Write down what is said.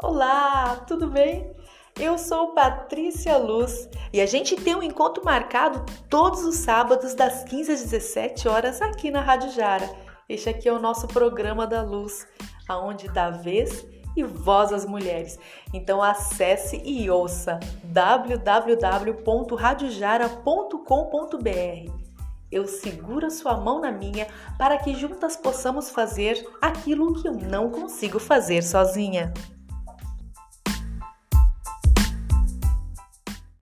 Olá, tudo bem? Eu sou Patrícia Luz e a gente tem um encontro marcado todos os sábados das 15 às 17 horas aqui na Rádio Jara. Este aqui é o nosso programa da Luz, aonde dá vez e voz às mulheres. Então acesse e ouça www.radiojara.com.br. Eu seguro a sua mão na minha para que juntas possamos fazer aquilo que eu não consigo fazer sozinha.